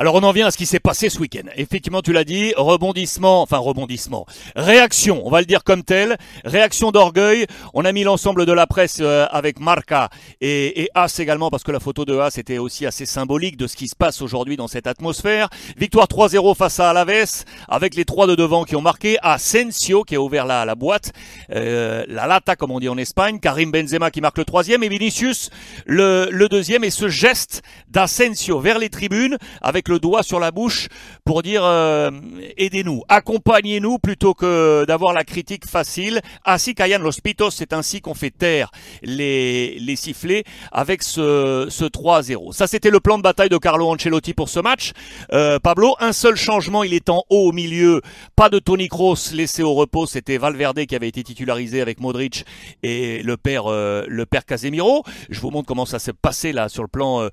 Alors on en vient à ce qui s'est passé ce week-end. Effectivement, tu l'as dit, rebondissement, enfin rebondissement, réaction, on va le dire comme tel, réaction d'orgueil. On a mis l'ensemble de la presse euh, avec Marca et, et As également, parce que la photo de As était aussi assez symbolique de ce qui se passe aujourd'hui dans cette atmosphère. Victoire 3-0 face à Alaves, avec les trois de devant qui ont marqué, Asensio qui a ouvert la, la boîte, euh, la lata comme on dit en Espagne, Karim Benzema qui marque le troisième et Vinicius le, le deuxième. Et ce geste d'Asensio vers les tribunes avec le doigt sur la bouche pour dire euh, aidez-nous, accompagnez-nous plutôt que d'avoir la critique facile. Ainsi Kayan Los Pitos, c'est ainsi qu'on fait taire les, les sifflets avec ce, ce 3-0. Ça c'était le plan de bataille de Carlo Ancelotti pour ce match. Euh, Pablo, un seul changement, il est en haut au milieu, pas de Tony Kroos laissé au repos, c'était Valverde qui avait été titularisé avec Modric et le père euh, le père Casemiro. Je vous montre comment ça s'est passé là sur le plan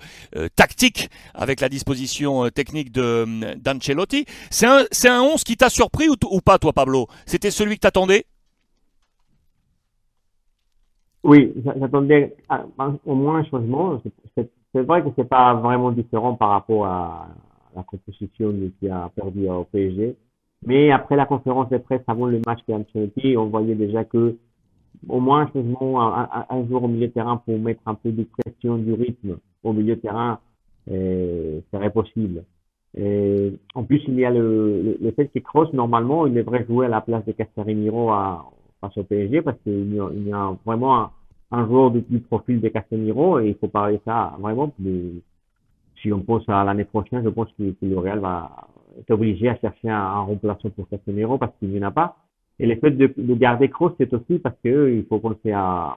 tactique avec la disposition euh, technique de d'Ancelotti. C'est un, un 11 qui t'a surpris ou, pas, toi, Pablo? C'était celui que t'attendais? Oui, j'attendais au moins un changement. C'est vrai que c'est pas vraiment différent par rapport à la composition qui a perdu au PSG. Mais après la conférence de presse avant le match d'Ancelotti, on voyait déjà que au moins un changement, un, un, un jour au milieu de terrain pour mettre un peu de pression du rythme au milieu de terrain euh, serait possible. Et en plus, il y a le, fait que Kroos, normalement, il devrait jouer à la place de Casemiro face au PSG parce qu'il y, a, vraiment un, joueur de plus profil de Casemiro et il faut parler ça vraiment. Si on pense à l'année prochaine, je pense que, que, le Real va être obligé à chercher un, un remplaçant pour Casemiro parce qu'il n'y en a pas. Et le fait de, de garder Kroos, c'est aussi parce que il faut penser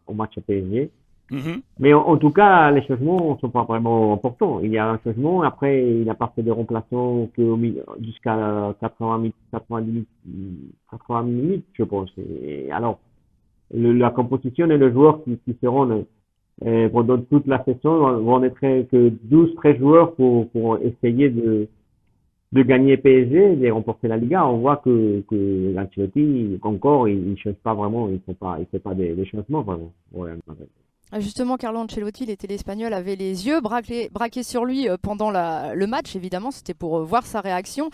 au match à PSG. -hmm. Mais en, tout cas, les changements ne sont pas vraiment importants. Il y a un changement, après, il n'a pas fait de remplaçants jusqu'à 80 minutes, 90 80 minutes, je pense. Alors, le, la composition et les joueurs qui, seront euh, pendant toute la saison vont être que 12, 13 joueurs pour, essayer de, gagner PSG, de remporter la Liga, on voit que, que l'Ancelotti, encore, il ne change pas vraiment, il ne fait pas, il fait pas des, changements vraiment. Justement, Carlo Ancelotti, les téléspagnols avaient les yeux braqués, sur lui euh, pendant le match, évidemment, c'était pour euh, voir sa réaction.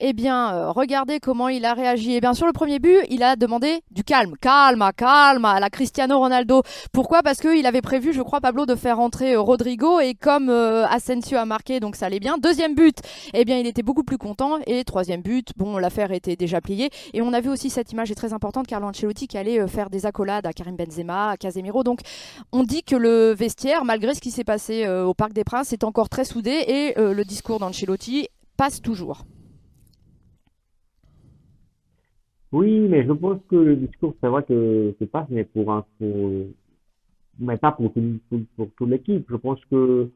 Eh bien, euh, regardez comment il a réagi. Eh bien, sur le premier but, il a demandé du calme, calme, calme à la Cristiano Ronaldo. Pourquoi? Parce qu'il avait prévu, je crois, Pablo, de faire entrer Rodrigo et comme Asensio a marqué, donc ça allait bien. Deuxième but, eh bien, il était beaucoup plus content. Et troisième but, bon, l'affaire était déjà pliée. Et on a vu aussi cette image très importante, Carlo Ancelotti qui allait faire des accolades à Karim Benzema, à Casemiro. Donc, on dit que le vestiaire, malgré ce qui s'est passé euh, au Parc des Princes, est encore très soudé et euh, le discours d'Ancelotti passe toujours. Oui, mais je pense que le discours, c'est vrai que c'est passe, mais pour un, pour, mais pas pour, pour, pour toute l'équipe. Je pense que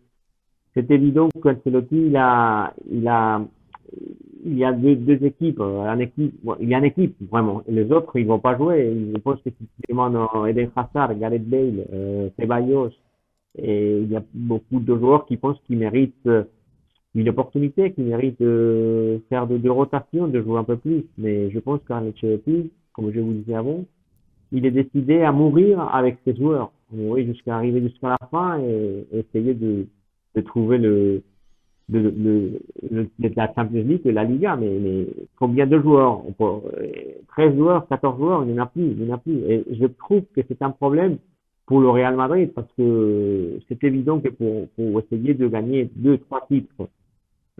c'est évident qu'Ancelotti, il a, il a, il y a deux, équipes, bon, il y a une équipe vraiment. Les autres, ils vont pas jouer. Je pense que si tu Eden Hazard, Gareth Bale, euh, Ceballos, et il y a beaucoup de joueurs qui pensent qu'ils méritent une opportunité, qui méritent de faire de, de rotation, de jouer un peu plus. Mais je pense qu'Ancelotti, comme je vous disais avant, il est décidé à mourir avec ses joueurs, mourir jusqu'à arriver jusqu'à la fin et, essayer de trouver le de, de, de, de, la Champions League et la Liga, mais, mais combien de joueurs 13 joueurs, 14 joueurs, il n'y en a plus, il n'y en a plus. Et je trouve que c'est un problème pour le Real Madrid parce que c'est évident que pour, pour essayer de gagner deux, trois titres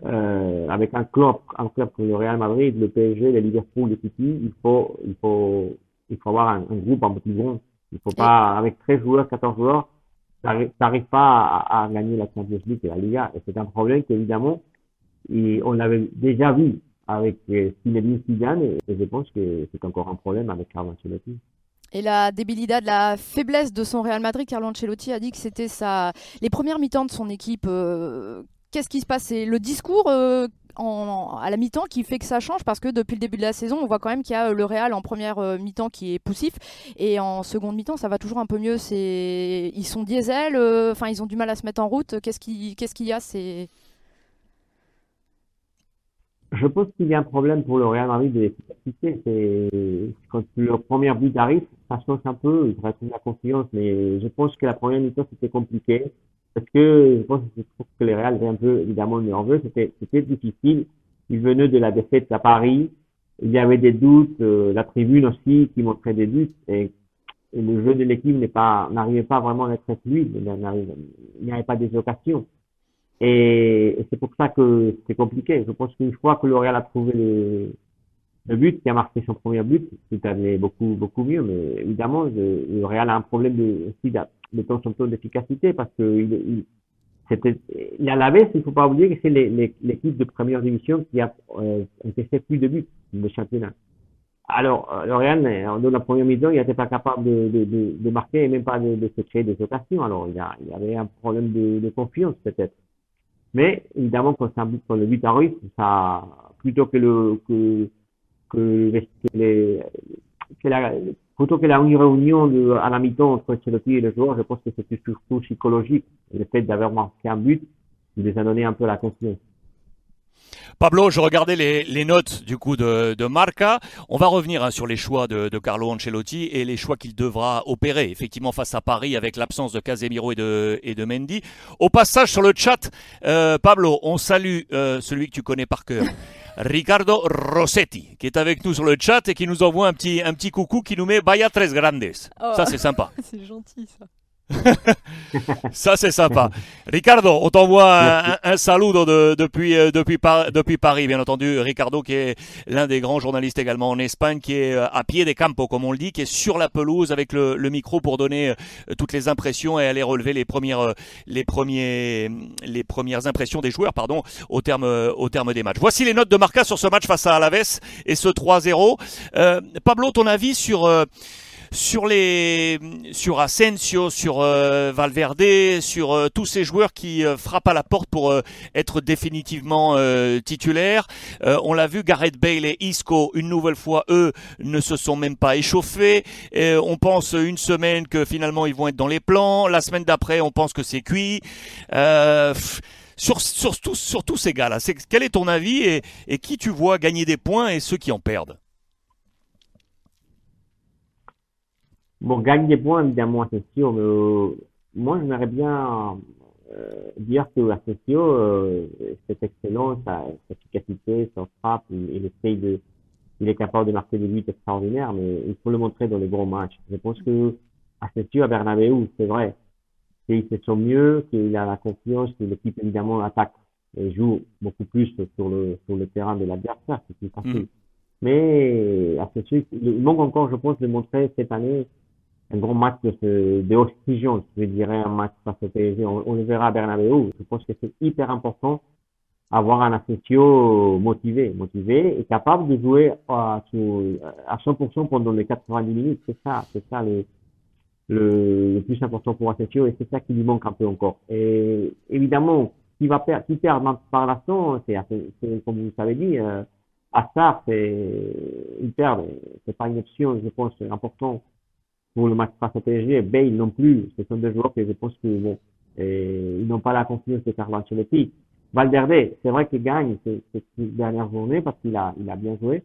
euh, avec un club, un club comme le Real Madrid, le PSG, le Liverpool, le City, il faut, il faut, il faut avoir un, un groupe un peu plus grand. Il faut pas, avec 13 joueurs, 14 joueurs, n'arrive pas à, gagner la Champions League et la Liga. Et c'est un problème qu'évidemment, on l'avait déjà vu avec Zinedine Zidane et, je pense que c'est encore un problème avec Carlo Ancelotti. Et la débilité, la faiblesse de son Real Madrid, Carlo Ancelotti a dit que c'était les premières mi-temps de son équipe. Euh... Qu'est-ce qui se passe? C'est le discours euh, à la mi-temps qui fait que ça change parce que depuis le début de la saison, on voit quand même qu'il y a le Real en première euh, mi-temps qui est poussif et en seconde mi-temps, ça va toujours un peu mieux. C'est ils sont diesel, enfin euh, ils ont du mal à se mettre en route. Qu'est-ce qui qu'est-ce qu'il y a? C'est je pense qu'il y a un problème pour le Real Madrid de l'efficacité. C'est quand le premier but arrive, ça change un peu, il retrouve la confiance, mais je pense que la première mi-temps c'était compliqué. Parce que je pense que, que le Real est un peu évidemment nerveux. C'était, difficile. Il venait de la défaite à Paris. Il y avait des doutes, euh, la tribune aussi qui montrait des doutes et, le jeu de l'équipe n'est pas, n'arrivait pas vraiment à être fluide. Il n'y avait pas des occasions. Et, c'est pour ça que c'est compliqué. Je pense qu'une fois que le Real a trouvé le, le but, qui a marqué son premier but, tout allait beaucoup, beaucoup mieux. Mais évidemment, le, Real a un problème de, aussi de temps en temps d'efficacité parce que il, il, c'était, a la il faut pas oublier que c'est l'équipe de première division qui a euh, fait plus de buts de championnat. Alors, euh, Real, euh, dans la première mi-temps, il n'était pas capable de, de, marquer et même pas de, se créer des occasions. Alors, il y, a, il avait un problème de, de confiance peut-être. Mais évidemment, quand, ça, quand le but arrive, ça, plutôt que le que que les, que la, plutôt que la réunion de, à la mi-temps entre Ancelotti et le joueur, je pense que c'est surtout psychologique. Le fait d'avoir marqué un but, il les a donné un peu la confiance. Pablo, je regardais les, les, notes du coup de, de Marca. On va revenir hein, sur les choix de, de, Carlo Ancelotti et les choix qu'il devra opérer effectivement face à Paris avec l'absence de Casemiro et de, et de Mendy. Au passage sur le chat, euh, Pablo, on salue euh, celui que tu connais par cœur. Ricardo Rossetti, qui est avec nous sur le chat et qui nous envoie un petit, un petit coucou qui nous met Baya Tres Grandes. Oh. Ça, c'est sympa. c'est gentil, ça. Ça, c'est sympa. Ricardo, on t'envoie un, saludo depuis, euh, depuis, depuis Paris, bien entendu. Ricardo, qui est l'un des grands journalistes également en Espagne, qui est euh, à pied des campos, comme on le dit, qui est sur la pelouse avec le, micro pour donner euh, toutes les impressions et aller relever les premières, les premiers, les premières impressions des joueurs, pardon, au terme, au terme des matchs. Voici les notes de Marca sur ce match face à Alaves et ce 3-0. Pablo, ton avis sur sur les sur Asensio, sur euh, Valverde, sur euh, tous ces joueurs qui euh, frappent à la porte pour être définitivement titulaires. on l'a vu, Gareth Bale et Isco, une nouvelle fois, eux, ne se sont même pas échauffés. on pense une semaine que finalement ils vont être dans les plans. La semaine d'après, on pense que c'est cuit. sur, sur, sur, tous ces gars-là, quel est ton avis et qui tu vois gagner des points et ceux qui en perdent? Bon, gagne des points, évidemment, Asensio, mais euh, moi, j'aimerais bien euh, dire que Asensio, euh, c'est excellent, sa, sa, efficacité, son frappe, il, il essaye de, il est capable de marquer des buts extraordinaires, mais il faut le montrer dans les gros matchs. Je pense que Asensio à Bernabeu, c'est vrai, qu'il fait son mieux, qu'il a la confiance, que l'équipe, évidemment, attaque et joue beaucoup plus sur le, sur le terrain de l'adversaire, c'est plus facile. Mm. Mais Asensio, il manque encore, je pense, de montrer cette année un grand match de, de oxygène, je dirais, un match face au PSG. On, le verra à Bernabeu. Je pense que c'est hyper important avoir un Asensio motivé, motivé et capable de jouer à, à 100% pendant les 90 minutes. C'est ça, c'est ça le, le, plus important pour Asensio et c'est ça qui lui manque un peu encore. Et évidemment, qui va perdre, qui perd par l'instant, c'est, comme vous l'avez dit, euh, Assar, c'est, il perd. C'est pas une option, je pense, important pour le match face au PSG. Bale non plus. Ce sont des joueurs que je pense que bon, et ils n'ont pas la confiance de Carlo Ancelotti. Valverde, c'est vrai qu'il gagne cette, dernière journée parce qu'il a, il a bien joué.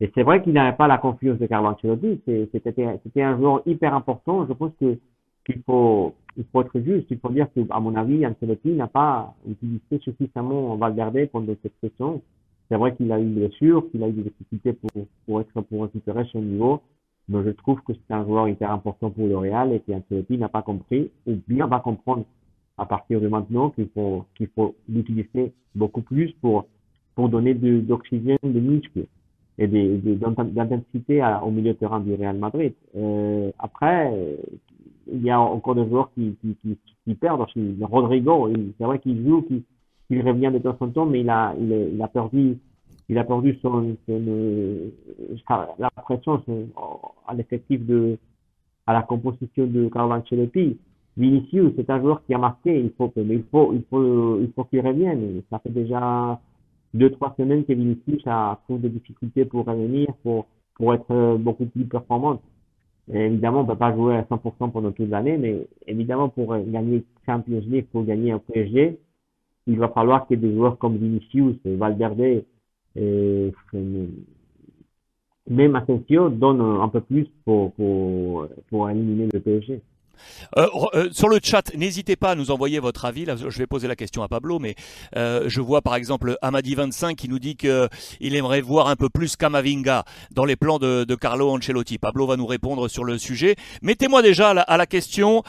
Et c'est vrai qu'il n'avait pas la confiance de Carlo Ancelotti. C'était, c'était un joueur hyper important. Je pense que qu'il faut, il faut être juste. Il faut dire que, à mon avis, Ancelotti n'a pas utilisé suffisamment Valverde pendant cette session. C'est vrai qu'il a eu des blessures, qu'il a eu des difficultés pour, pour être, pour récupérer son niveau. Mais je trouve que c'est un joueur hyper important pour le Real et qu'Ancelotti n'a pas compris ou bien va comprendre à partir de maintenant qu'il faut qu'il faut l'utiliser beaucoup plus pour pour donner d'oxygène, de, muscles et d'intensité au milieu de terrain du Real Madrid. Euh, après, il y a encore des joueurs qui, qui, qui, qui perdent. Rodrigo, c'est vrai qu'il joue, qu'il revient de temps en temps, mais il a, il, il a perdu il a perdu son, son la pression à l'effectif de à la composition de Carlo Ancelotti. Vinicius, c'est un joueur qui a marqué, il faut mais il faut il faut il faut qu'il revienne. Ça fait déjà deux trois semaines que Vinicius a trop de difficultés pour revenir, pour pour être beaucoup plus performant. évidemment, on peut pas jouer à 100% pendant toute l'année, mais évidemment, pour gagner Champions League, pour gagner un PSG, il va falloir que des joueurs comme Vinicius, Valverde, et même Asensio donne un peu plus pour, pour, éliminer le PSG. Euh, euh, sur le chat, n'hésitez pas à nous envoyer votre avis. Là, je vais poser la question à Pablo, mais euh, je vois par exemple Amadi25 qui nous dit qu'il aimerait voir un peu plus Kamavinga dans les plans de, Carlo Ancelotti. Pablo va nous répondre sur le sujet. Mettez-moi déjà à la, question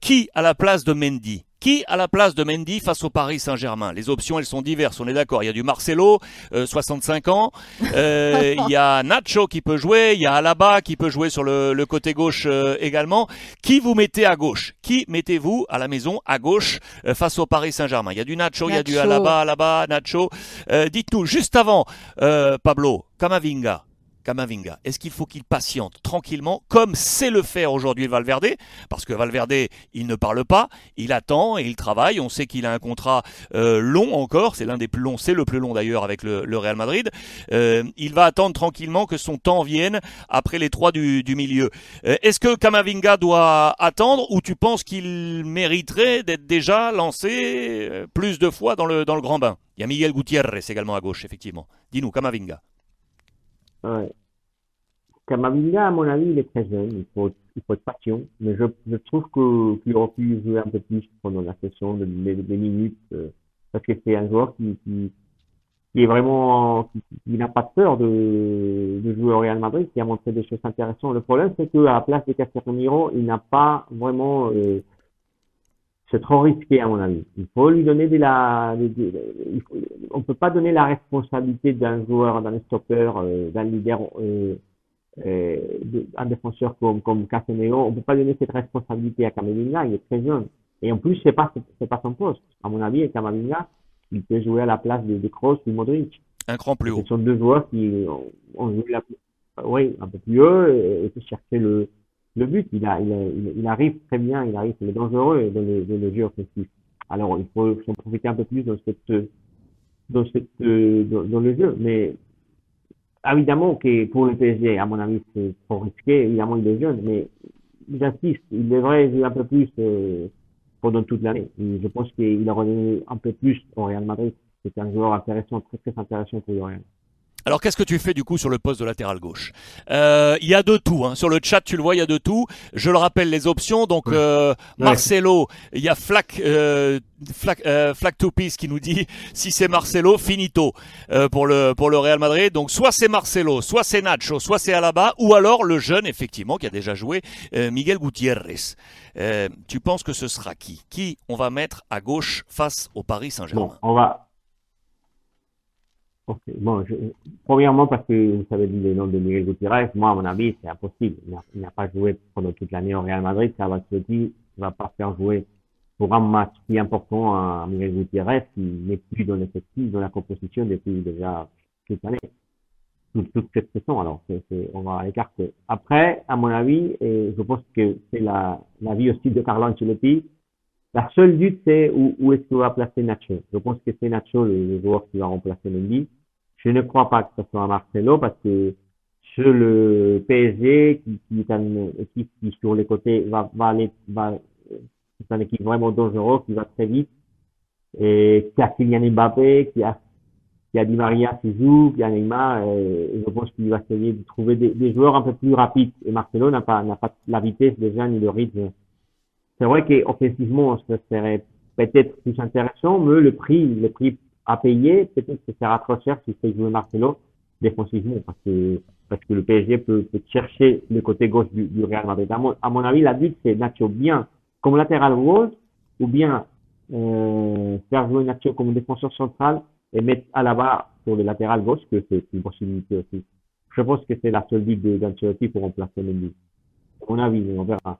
qui à la place de Mendy? Qui à la place de Mendy face au Paris Saint-Germain? Les options, elles sont diverses, on est d'accord. Il y a du Marcelo, 65 euh, ans. Euh, il y a Nacho qui peut jouer. Il y a Alaba qui peut jouer sur le, côté gauche euh, également. Qui vous mettez à gauche? Qui mettez-vous à la maison à gauche face au Paris Saint-Germain? Il y a du Nacho, il y a du Alaba, Alaba, Nacho. Dites-nous, juste avant, Pablo, Kamavinga, Kamavinga Est-ce qu'il faut qu'il patiente tranquillement, comme sait le faire aujourd'hui Valverde? Parce que Valverde, il ne parle pas, il attend et il travaille. On sait qu'il a un contrat euh, long encore, c'est l'un des plus longs, c'est le plus long d'ailleurs avec le, Real Madrid. Euh, il va attendre tranquillement que son temps vienne après les trois du, milieu. Euh, est-ce que Kamavinga doit attendre ou tu penses qu'il mériterait d'être déjà lancé plus de fois dans le, dans le grand bain? Il y a Miguel Gutiérrez également à gauche, effectivement. Dis-nous, Kamavinga. Ouais. Camavinga, à mon avis, il est très jeune, il faut, il faut être patient, mais je, je trouve que, qu'il aurait pu jouer un peu plus pendant la session, de, des minutes, euh, parce que c'est un joueur qui, qui, qui est vraiment, qui, n'a pas peur de, de jouer au Real Madrid, qui a montré des choses intéressantes. Le problème, c'est qu'à la place de Casemiro, il n'a pas vraiment, euh, c'est trop risqué à mon avis. Il faut lui donner de la, on peut pas donner la responsabilité d'un joueur, d'un stopper, euh, d'un leader, euh, euh, un défenseur comme comme Casemiro. On peut pas donner cette responsabilité à Camavinga. Il est très jeune. Et en plus, c'est pas c'est pas son poste. À mon avis, Camavinga, il peut jouer à la place de, de Kroos ou Modric. Un cran plus haut. Ce sont deux joueurs qui ont, joué la, oui, un peu plus haut et, et chercher le le but, il, arrive très bien, il arrive, il est dangereux dans le, dans le jeu offensif. Alors, il faut s'en profiter un peu plus dans cette, le jeu. Mais, évidemment que pour le PSG, à mon avis, c'est trop risqué. Évidemment, il est jeune, mais j'insiste, il devrait jouer un peu plus euh, pendant toute l'année. Je pense qu'il aurait donné un peu plus au Real Madrid. C'est un joueur intéressant, très très intéressant pour le Real. Alors qu'est-ce que tu fais du coup sur le poste de latéral gauche euh, Il y a de tout. Hein. Sur le chat, tu le vois, il y a de tout. Je le rappelle les options. Donc euh, Marcelo, il y a Flac, euh, Flac, euh, Flac to Peace qui nous dit si c'est Marcelo, finito euh, pour le pour le Real Madrid. Donc soit c'est Marcelo, soit c'est Nacho, soit c'est Alaba, ou alors le jeune effectivement qui a déjà joué Miguel Gutiérrez. tu penses que ce sera qui? Qui on va mettre à gauche face au Paris Saint-Germain? Bon, On va Ok, bon, je, premièrement parce que vous savez le nom de Miguel Gutiérrez, moi à mon avis c'est impossible. Il n'a pas joué pendant toute l'année au Real Madrid, ça va se dire, il va pas faire jouer pour un match est important à Miguel Gutiérrez qui n'est plus dans l'effectif, dans la composition depuis déjà toute l'année, toute, toute cette saison. Alors c'est, on va l'écarter. Après, à mon avis, et je pense que c'est la, la vie aussi de Carlo Ancelotti. La seule doute, c'est où, où est-ce qu'il va placer Nacho. Je pense que c'est Nacho le, joueur qui va remplacer Mendy. Je ne crois pas que ce soit Marcelo parce que sur le PSG, qui, qui est une équipe qui sur les côtés va, va aller, va, c'est une équipe vraiment dangereuse qui va très vite et qui a Kylian Mbappé, qui a qui a Di Maria qui joue, qui a Neymar, et, je pense qu'il va essayer de trouver des, des, joueurs un peu plus rapides. Et Marcelo n'a pas, n'a pas la vitesse déjà ni le rythme. C'est vrai qu'offensivement, ce serait peut-être plus intéressant, mais le prix, le prix à payer, peut-être que ce sera trop cher si fait jouer Marcelo défensivement, parce que, parce que le PSG peut, chercher le côté gauche du, Real Madrid. À mon, avis, la but, c'est Nacho bien comme latéral gauche, ou bien euh, faire jouer Nacho comme défenseur central et mettre à la barre sur le latéral gauche, que c'est une possibilité aussi. Je pense que c'est la seule but d'Ancelotti pour remplacer Mendy. À mon avis, on verra.